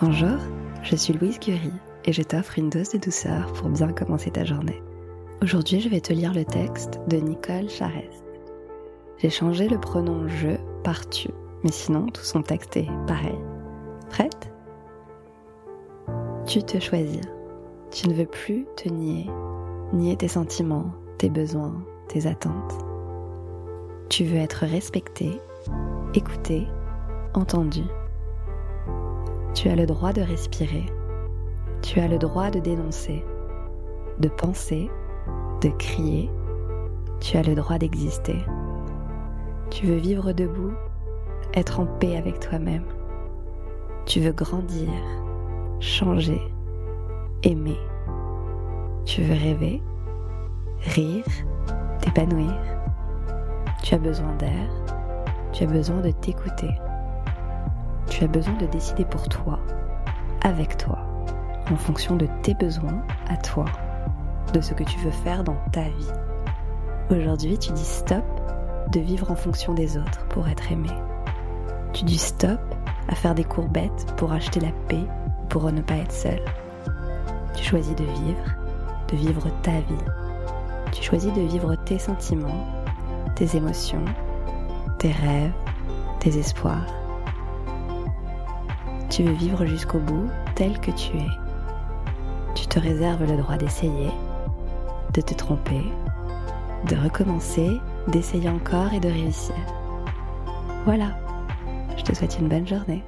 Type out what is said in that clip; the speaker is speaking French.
Bonjour, je suis Louise Curie et je t'offre une dose de douceur pour bien commencer ta journée. Aujourd'hui, je vais te lire le texte de Nicole Charest. J'ai changé le pronom je par tu, mais sinon tout son texte est pareil. Prête? Tu te choisis. Tu ne veux plus te nier, nier tes sentiments, tes besoins, tes attentes. Tu veux être respecté, écouté, entendu. Tu as le droit de respirer. Tu as le droit de dénoncer, de penser, de crier. Tu as le droit d'exister. Tu veux vivre debout, être en paix avec toi-même. Tu veux grandir, changer, aimer. Tu veux rêver, rire, t'épanouir. Tu as besoin d'air, tu as besoin de t'écouter tu as besoin de décider pour toi, avec toi, en fonction de tes besoins à toi, de ce que tu veux faire dans ta vie. Aujourd'hui, tu dis stop de vivre en fonction des autres pour être aimé. Tu dis stop à faire des courbettes pour acheter la paix, pour ne pas être seul. Tu choisis de vivre, de vivre ta vie. Tu choisis de vivre tes sentiments, tes émotions, tes rêves, tes espoirs tu veux vivre jusqu'au bout tel que tu es. Tu te réserves le droit d'essayer, de te tromper, de recommencer, d'essayer encore et de réussir. Voilà, je te souhaite une bonne journée.